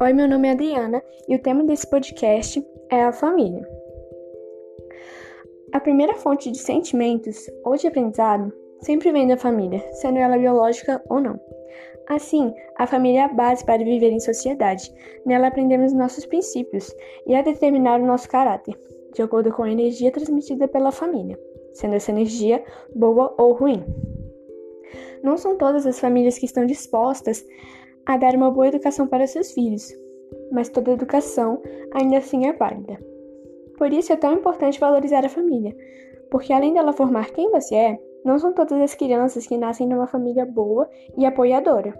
Oi, meu nome é Adriana e o tema desse podcast é a família. A primeira fonte de sentimentos ou de aprendizado sempre vem da família, sendo ela biológica ou não. Assim, a família é a base para viver em sociedade. Nela aprendemos nossos princípios e a determinar o nosso caráter, de acordo com a energia transmitida pela família, sendo essa energia boa ou ruim. Não são todas as famílias que estão dispostas a dar uma boa educação para seus filhos, mas toda educação ainda assim é válida. Por isso é tão importante valorizar a família, porque além dela formar quem você é, não são todas as crianças que nascem numa família boa e apoiadora.